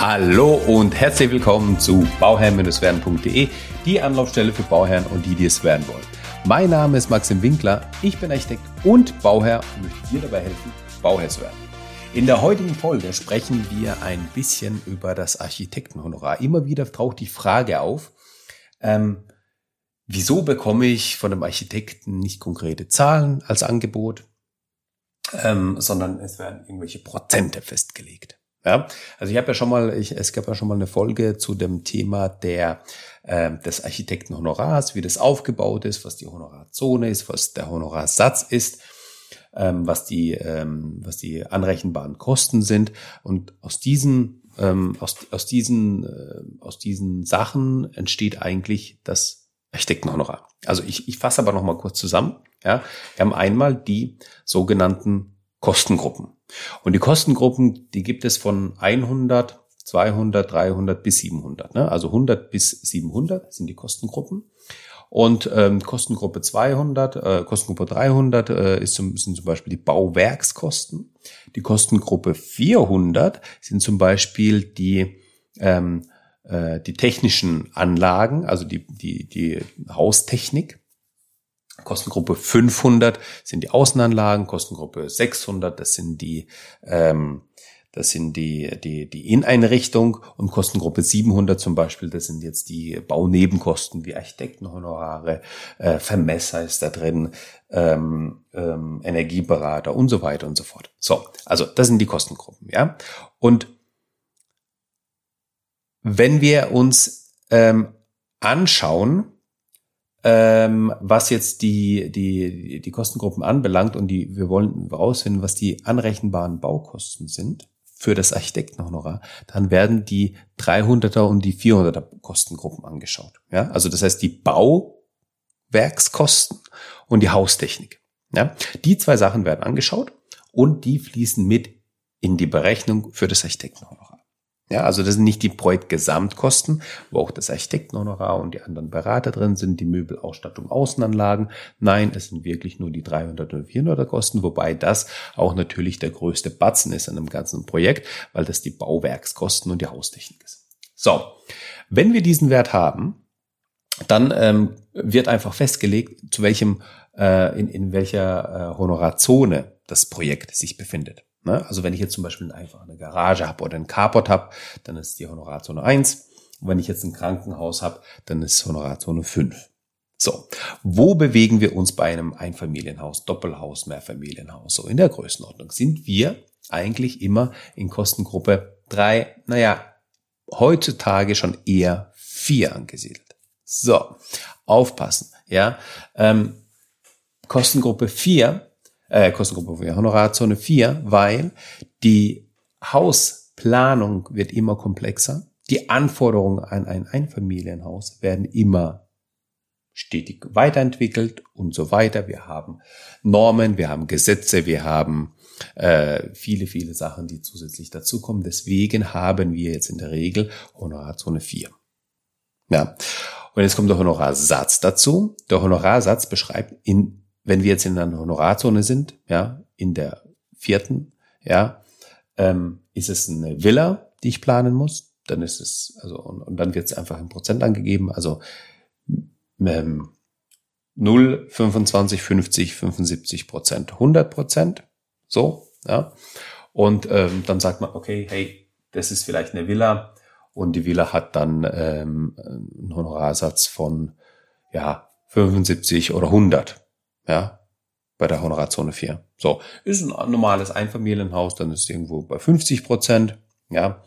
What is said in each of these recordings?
Hallo und herzlich willkommen zu bauherrn-werden.de, die Anlaufstelle für Bauherren und die, die es werden wollen. Mein Name ist Maxim Winkler, ich bin Architekt und Bauherr und möchte dir dabei helfen, Bauherr zu werden. In der heutigen Folge sprechen wir ein bisschen über das Architektenhonorar. Immer wieder taucht die Frage auf, ähm, wieso bekomme ich von einem Architekten nicht konkrete Zahlen als Angebot, ähm, sondern es werden irgendwelche Prozente festgelegt. Ja, also ich habe ja schon mal, ich, es gab ja schon mal eine Folge zu dem Thema der äh, des Architektenhonorars, wie das aufgebaut ist, was die Honorarzone ist, was der Honorarsatz ist, ähm, was die ähm, was die anrechenbaren Kosten sind und aus diesen ähm, aus, aus diesen äh, aus diesen Sachen entsteht eigentlich das Architektenhonorar. Also ich, ich fasse aber noch mal kurz zusammen. Ja, wir haben einmal die sogenannten Kostengruppen. Und die Kostengruppen, die gibt es von 100, 200, 300 bis 700. Ne? Also 100 bis 700 sind die Kostengruppen. Und ähm, Kostengruppe 200, äh, Kostengruppe 300 äh, ist zum, sind zum Beispiel die Bauwerkskosten. Die Kostengruppe 400 sind zum Beispiel die ähm, äh, die technischen Anlagen, also die die die Haustechnik. Kostengruppe 500 sind die Außenanlagen, Kostengruppe 600, das sind die, ähm, das sind die, die, die Inneneinrichtung und Kostengruppe 700 zum Beispiel, das sind jetzt die Baunebenkosten wie Architektenhonorare, äh, Vermesser ist da drin, ähm, ähm, Energieberater und so weiter und so fort. So, also das sind die Kostengruppen, ja. Und wenn wir uns ähm, anschauen, ähm, was jetzt die, die, die Kostengruppen anbelangt und die, wir wollen herausfinden, was die anrechenbaren Baukosten sind für das Architektenhonorar, dann werden die 300er und die 400er Kostengruppen angeschaut. Ja, also das heißt die Bauwerkskosten und die Haustechnik. Ja, die zwei Sachen werden angeschaut und die fließen mit in die Berechnung für das Architektenhonorar. Ja, also das sind nicht die Projektgesamtkosten, wo auch das Architektenhonorar und die anderen Berater drin sind, die Möbelausstattung, Außenanlagen. Nein, es sind wirklich nur die 300 oder 400er Kosten, wobei das auch natürlich der größte Batzen ist an einem ganzen Projekt, weil das die Bauwerkskosten und die Haustechnik ist. So, wenn wir diesen Wert haben, dann ähm, wird einfach festgelegt, zu welchem, äh, in, in welcher äh, Honorarzone das Projekt sich befindet. Ne? Also wenn ich jetzt zum Beispiel einfach eine Garage habe oder einen Carport habe, dann ist die Honorarzone 1. Und wenn ich jetzt ein Krankenhaus habe, dann ist Honorarzone 5. So, wo bewegen wir uns bei einem Einfamilienhaus, Doppelhaus, Mehrfamilienhaus? So in der Größenordnung sind wir eigentlich immer in Kostengruppe 3, naja, heutzutage schon eher 4 angesiedelt. So, aufpassen, ja. Ähm, Kostengruppe 4 äh, Kostengruppe 4, Honorarzone 4, weil die Hausplanung wird immer komplexer. Die Anforderungen an ein Einfamilienhaus werden immer stetig weiterentwickelt und so weiter. Wir haben Normen, wir haben Gesetze, wir haben äh, viele, viele Sachen, die zusätzlich dazukommen. Deswegen haben wir jetzt in der Regel Honorarzone 4. Ja. Und jetzt kommt der Honorarsatz dazu. Der Honorarsatz beschreibt in wenn wir jetzt in einer Honorarzone sind, ja, in der vierten, ja, ähm, ist es eine Villa, die ich planen muss. Dann ist es, also, und, und dann wird es einfach in Prozent angegeben. Also ähm, 0, 25, 50, 75 Prozent, 100 Prozent. So, ja. Und ähm, dann sagt man, okay, hey, das ist vielleicht eine Villa und die Villa hat dann ähm, einen Honorarsatz von ja 75 oder 100 ja, bei der Honorarzone 4. So, ist ein normales Einfamilienhaus, dann ist irgendwo bei 50 Prozent, ja.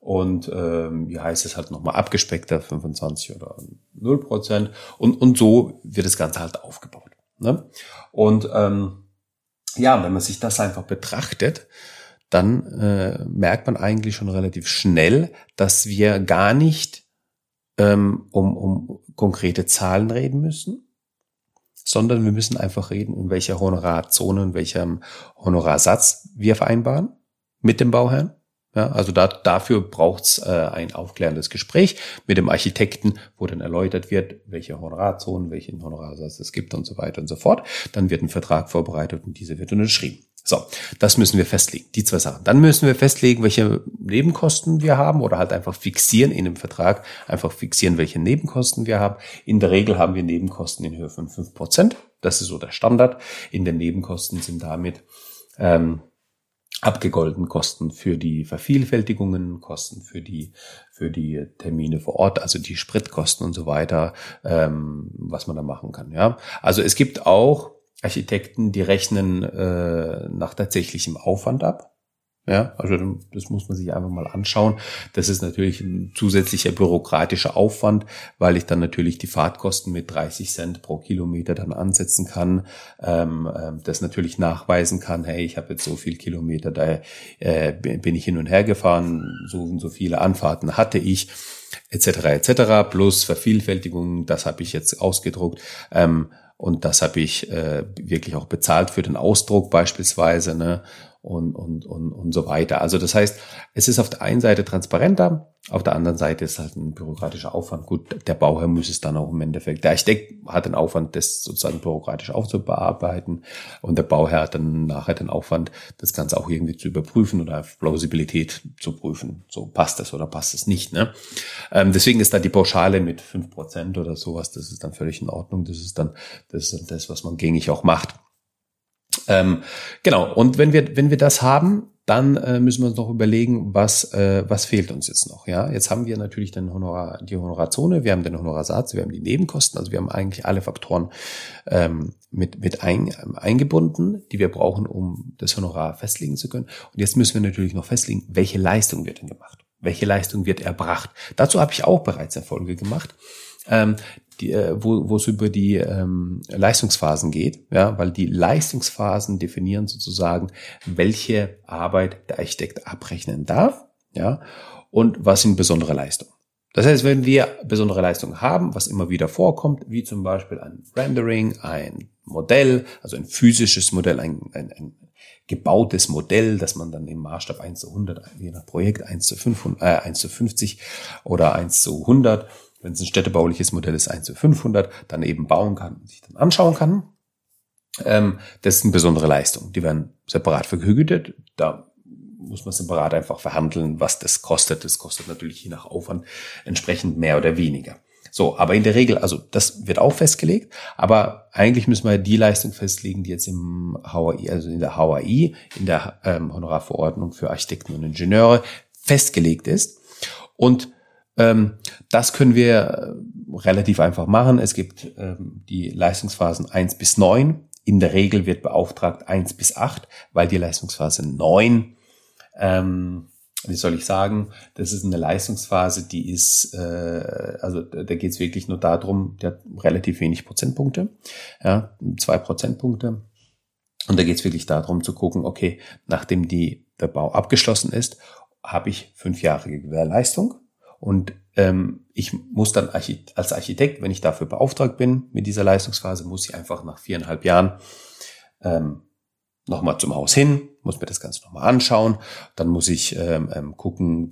Und ähm, wie heißt es halt nochmal abgespeckter, 25 oder 0 Prozent. Und, und so wird das Ganze halt aufgebaut. Ne? Und ähm, ja, wenn man sich das einfach betrachtet, dann äh, merkt man eigentlich schon relativ schnell, dass wir gar nicht ähm, um, um konkrete Zahlen reden müssen, sondern wir müssen einfach reden, in welcher Honorarzone, in welchem Honorarsatz wir vereinbaren mit dem Bauherrn. Ja, also da, dafür braucht's äh, ein aufklärendes Gespräch mit dem Architekten, wo dann erläutert wird, welche Honorarzonen, welchen Honorarsatz es gibt und so weiter und so fort. Dann wird ein Vertrag vorbereitet und dieser wird unterschrieben. So, das müssen wir festlegen, die zwei Sachen. Dann müssen wir festlegen, welche Nebenkosten wir haben oder halt einfach fixieren in dem Vertrag, einfach fixieren, welche Nebenkosten wir haben. In der Regel haben wir Nebenkosten in Höhe von fünf Prozent. Das ist so der Standard. In den Nebenkosten sind damit ähm, abgegolten Kosten für die Vervielfältigungen, Kosten für die für die Termine vor Ort, also die Spritkosten und so weiter, ähm, was man da machen kann. Ja, also es gibt auch Architekten, die rechnen äh, nach tatsächlichem Aufwand ab. Ja, also das muss man sich einfach mal anschauen. Das ist natürlich ein zusätzlicher bürokratischer Aufwand, weil ich dann natürlich die Fahrtkosten mit 30 Cent pro Kilometer dann ansetzen kann, ähm, ähm, das natürlich nachweisen kann, hey, ich habe jetzt so viel Kilometer, da äh, bin ich hin und her gefahren, so und so viele Anfahrten hatte ich, etc. etc. plus Vervielfältigung, das habe ich jetzt ausgedruckt. Ähm, und das habe ich äh, wirklich auch bezahlt für den Ausdruck beispielsweise. Ne? Und, und, und, und so weiter. Also das heißt, es ist auf der einen Seite transparenter, auf der anderen Seite ist halt ein bürokratischer Aufwand. Gut, der Bauherr muss es dann auch im Endeffekt. Der Architekt hat den Aufwand, das sozusagen bürokratisch aufzubearbeiten und der Bauherr hat dann nachher den Aufwand, das Ganze auch irgendwie zu überprüfen oder Plausibilität zu prüfen. So passt das oder passt es nicht. Ne? Ähm, deswegen ist da die Pauschale mit fünf Prozent oder sowas, das ist dann völlig in Ordnung. Das ist dann das, ist das was man gängig auch macht. Ähm, genau, und wenn wir, wenn wir das haben, dann äh, müssen wir uns noch überlegen, was, äh, was fehlt uns jetzt noch. Ja, jetzt haben wir natürlich den Honorar, die Honorarzone, wir haben den Honorarsatz, wir haben die Nebenkosten, also wir haben eigentlich alle Faktoren ähm, mit, mit ein, eingebunden, die wir brauchen, um das Honorar festlegen zu können. Und jetzt müssen wir natürlich noch festlegen, welche Leistung wird denn gemacht? Welche Leistung wird erbracht? Dazu habe ich auch bereits Erfolge gemacht. Ähm, die, äh, wo, wo es über die ähm, Leistungsphasen geht, ja, weil die Leistungsphasen definieren sozusagen, welche Arbeit der Architekt abrechnen darf, ja, und was sind besondere Leistungen. Das heißt, wenn wir besondere Leistungen haben, was immer wieder vorkommt, wie zum Beispiel ein Rendering, ein Modell, also ein physisches Modell, ein, ein, ein gebautes Modell, das man dann im Maßstab 1 zu 100, je nach Projekt 1 zu, 500, äh, 1 zu 50 oder 1 zu 100 wenn es ein städtebauliches Modell ist, 1 zu 500, dann eben bauen kann und sich dann anschauen kann. Ähm, das sind besondere Leistungen. Die werden separat vergütet. Da muss man separat einfach verhandeln, was das kostet. Das kostet natürlich je nach Aufwand entsprechend mehr oder weniger. So, aber in der Regel, also das wird auch festgelegt, aber eigentlich müssen wir die Leistung festlegen, die jetzt im HAI, also in der HAI, in der ähm, Honorarverordnung für Architekten und Ingenieure festgelegt ist. Und das können wir äh, relativ einfach machen. Es gibt ähm, die Leistungsphasen eins bis neun. In der Regel wird beauftragt eins bis acht, weil die Leistungsphase neun, ähm, wie soll ich sagen, das ist eine Leistungsphase, die ist, äh, also da geht es wirklich nur darum, der hat relativ wenig Prozentpunkte, ja, zwei Prozentpunkte. Und da geht es wirklich darum zu gucken, okay, nachdem die, der Bau abgeschlossen ist, habe ich fünf Jahre Gewährleistung und ähm, ich muss dann als Architekt, wenn ich dafür beauftragt bin mit dieser Leistungsphase, muss ich einfach nach viereinhalb Jahren ähm, nochmal zum Haus hin, muss mir das Ganze nochmal anschauen. Dann muss ich ähm, ähm, gucken,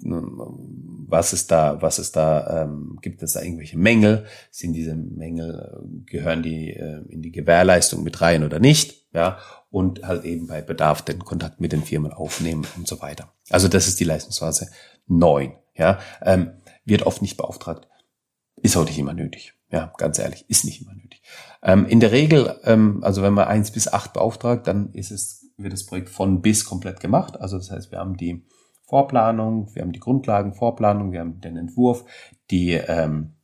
was ist da, was ist da, ähm, gibt es da irgendwelche Mängel? Sind diese Mängel, gehören die äh, in die Gewährleistung mit rein oder nicht? Ja, und halt eben bei Bedarf den Kontakt mit den Firmen aufnehmen und so weiter. Also das ist die Leistungsphase neun. Ja, ähm, wird oft nicht beauftragt. Ist auch nicht immer nötig. Ja, ganz ehrlich, ist nicht immer nötig. Ähm, in der Regel, ähm, also wenn man eins bis acht beauftragt, dann ist es, wird das Projekt von bis komplett gemacht. Also das heißt, wir haben die Vorplanung, wir haben die Grundlagen, Vorplanung, wir haben den Entwurf, die, ähm,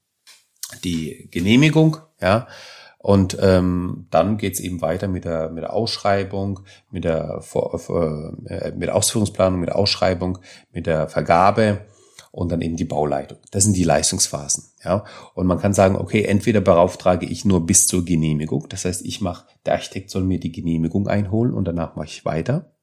die Genehmigung, ja, und ähm, dann geht's eben weiter mit der, mit der Ausschreibung, mit der, Vor äh, mit der Ausführungsplanung, mit der Ausschreibung, mit der Vergabe und dann eben die Bauleitung. Das sind die Leistungsphasen. Ja, und man kann sagen, okay, entweder beauftrage ich nur bis zur Genehmigung, das heißt, ich mache, der Architekt soll mir die Genehmigung einholen und danach mache ich weiter.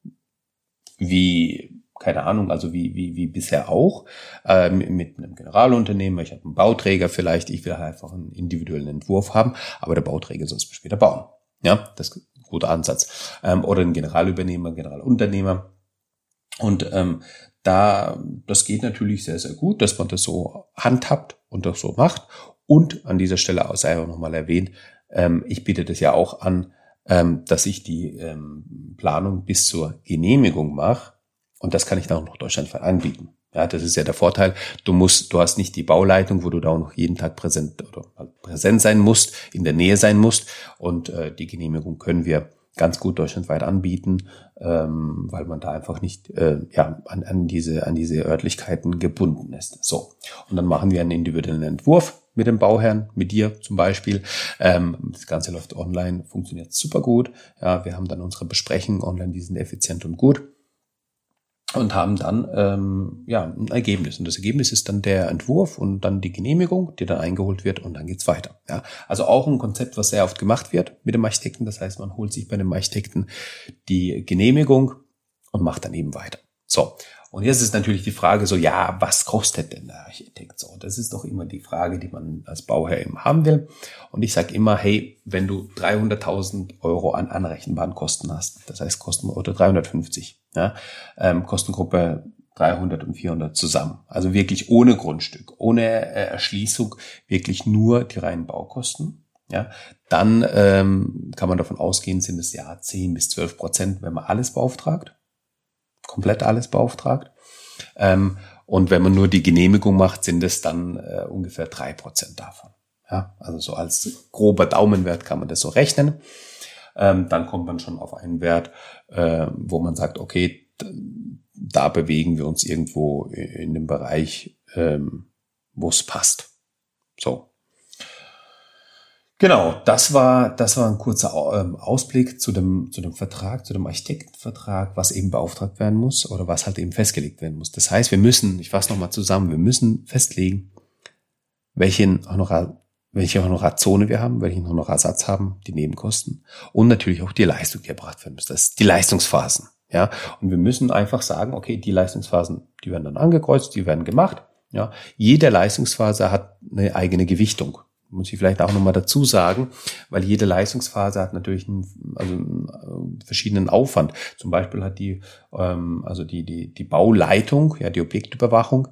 Wie keine Ahnung, also wie, wie, wie bisher auch, äh, mit einem Generalunternehmer, ich habe einen Bauträger vielleicht, ich will halt einfach einen individuellen Entwurf haben, aber der Bauträger soll es später bauen. Ja, das ist ein guter Ansatz. Ähm, oder ein Generalübernehmer, Generalunternehmer. Und ähm, da, das geht natürlich sehr, sehr gut, dass man das so handhabt und das so macht. Und an dieser Stelle sei auch nochmal erwähnt, ähm, ich biete das ja auch an, ähm, dass ich die ähm, Planung bis zur Genehmigung mache. Und das kann ich dann auch noch deutschlandweit anbieten. Ja, das ist ja der Vorteil. Du musst, du hast nicht die Bauleitung, wo du da auch noch jeden Tag präsent oder halt präsent sein musst, in der Nähe sein musst. Und äh, die Genehmigung können wir ganz gut deutschlandweit anbieten, ähm, weil man da einfach nicht äh, ja, an, an, diese, an diese Örtlichkeiten gebunden ist. So, und dann machen wir einen individuellen Entwurf mit dem Bauherrn, mit dir zum Beispiel. Ähm, das Ganze läuft online, funktioniert super gut. Ja, wir haben dann unsere Besprechungen online, die sind effizient und gut und haben dann ähm, ja ein Ergebnis und das Ergebnis ist dann der Entwurf und dann die Genehmigung, die dann eingeholt wird und dann geht's weiter. Ja, also auch ein Konzept, was sehr oft gemacht wird mit dem Architekten. Das heißt, man holt sich bei dem Architekten die Genehmigung und macht dann eben weiter. So und jetzt ist natürlich die Frage so, ja, was kostet denn der Architekt so? Das ist doch immer die Frage, die man als Bauherr eben haben will. Und ich sage immer, hey, wenn du 300.000 Euro an anrechenbaren Kosten hast, das heißt Kosten oder 350, ja, ähm, Kostengruppe 300 und 400 zusammen. Also wirklich ohne Grundstück, ohne äh, Erschließung, wirklich nur die reinen Baukosten. Ja, dann ähm, kann man davon ausgehen, sind es ja 10 bis 12 Prozent, wenn man alles beauftragt komplett alles beauftragt. Ähm, und wenn man nur die Genehmigung macht, sind es dann äh, ungefähr drei Prozent davon. Ja, also so als grober Daumenwert kann man das so rechnen. Ähm, dann kommt man schon auf einen Wert, äh, wo man sagt, okay, da bewegen wir uns irgendwo in dem Bereich, ähm, wo es passt. So. Genau, das war, das war ein kurzer ähm, Ausblick zu dem, zu dem Vertrag, zu dem Architektenvertrag, was eben beauftragt werden muss oder was halt eben festgelegt werden muss. Das heißt, wir müssen, ich fasse nochmal zusammen, wir müssen festlegen, welchen Honorar, welche Honorarzone wir haben, welchen Honorarsatz haben, die Nebenkosten und natürlich auch die Leistung, die erbracht werden muss. Das ist die Leistungsphasen. Ja, und wir müssen einfach sagen, okay, die Leistungsphasen, die werden dann angekreuzt, die werden gemacht. Ja, jede Leistungsphase hat eine eigene Gewichtung muss ich vielleicht auch nochmal dazu sagen, weil jede Leistungsphase hat natürlich einen, also einen verschiedenen Aufwand. Zum Beispiel hat die, ähm, also die, die, die Bauleitung, ja, die Objektüberwachung,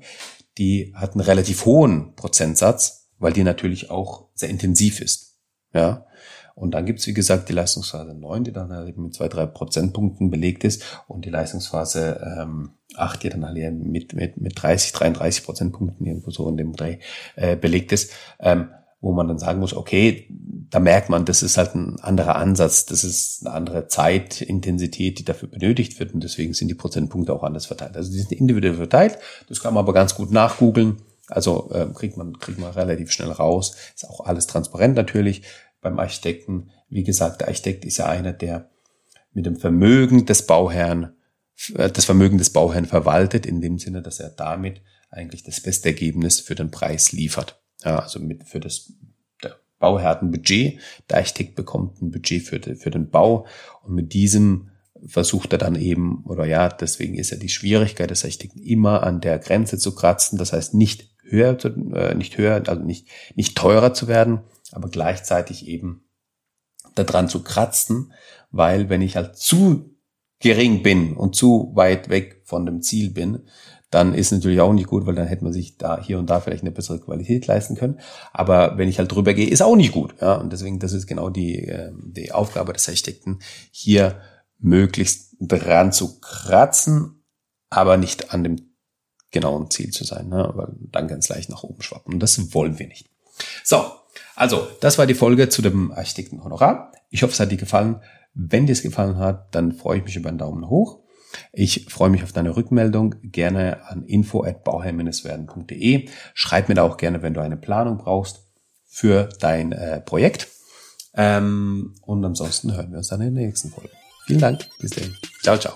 die hat einen relativ hohen Prozentsatz, weil die natürlich auch sehr intensiv ist. Ja. Und dann gibt's wie gesagt, die Leistungsphase 9, die dann halt mit zwei, drei Prozentpunkten belegt ist und die Leistungsphase ähm, 8, die dann halt mit, mit, mit 30, 33 Prozentpunkten irgendwo so in dem Dreh äh, belegt ist. Ähm, wo man dann sagen muss, okay, da merkt man, das ist halt ein anderer Ansatz, das ist eine andere Zeitintensität, die dafür benötigt wird und deswegen sind die Prozentpunkte auch anders verteilt. Also die sind individuell verteilt, das kann man aber ganz gut nachgoogeln, also äh, kriegt man kriegt man relativ schnell raus, ist auch alles transparent natürlich beim Architekten. Wie gesagt, der Architekt ist ja einer, der mit dem Vermögen des Bauherrn äh, das Vermögen des Bauherrn verwaltet, in dem Sinne, dass er damit eigentlich das beste Ergebnis für den Preis liefert. Ja, also mit für das Bauherr hat ein Budget, der Architekt bekommt ein Budget für, für den Bau. Und mit diesem versucht er dann eben, oder ja, deswegen ist ja die Schwierigkeit des Architekten immer an der Grenze zu kratzen, das heißt nicht höher, zu, äh, nicht höher, also nicht, nicht teurer zu werden, aber gleichzeitig eben daran zu kratzen, weil wenn ich halt zu gering bin und zu weit weg von dem Ziel bin, dann ist natürlich auch nicht gut, weil dann hätte man sich da hier und da vielleicht eine bessere Qualität leisten können. Aber wenn ich halt drüber gehe, ist auch nicht gut. Ja, und deswegen, das ist genau die, äh, die Aufgabe des Architekten, hier möglichst dran zu kratzen, aber nicht an dem genauen Ziel zu sein, ne? weil dann ganz leicht nach oben schwappen. Und das wollen wir nicht. So, also, das war die Folge zu dem Architektenhonorar. Ich hoffe, es hat dir gefallen. Wenn dir es gefallen hat, dann freue ich mich über einen Daumen hoch. Ich freue mich auf deine Rückmeldung. Gerne an info@bauherr-werden.de. Schreib mir da auch gerne, wenn du eine Planung brauchst für dein äh, Projekt. Ähm, und ansonsten hören wir uns dann in der nächsten Folge. Vielen Dank. Bis dann. Ciao, ciao.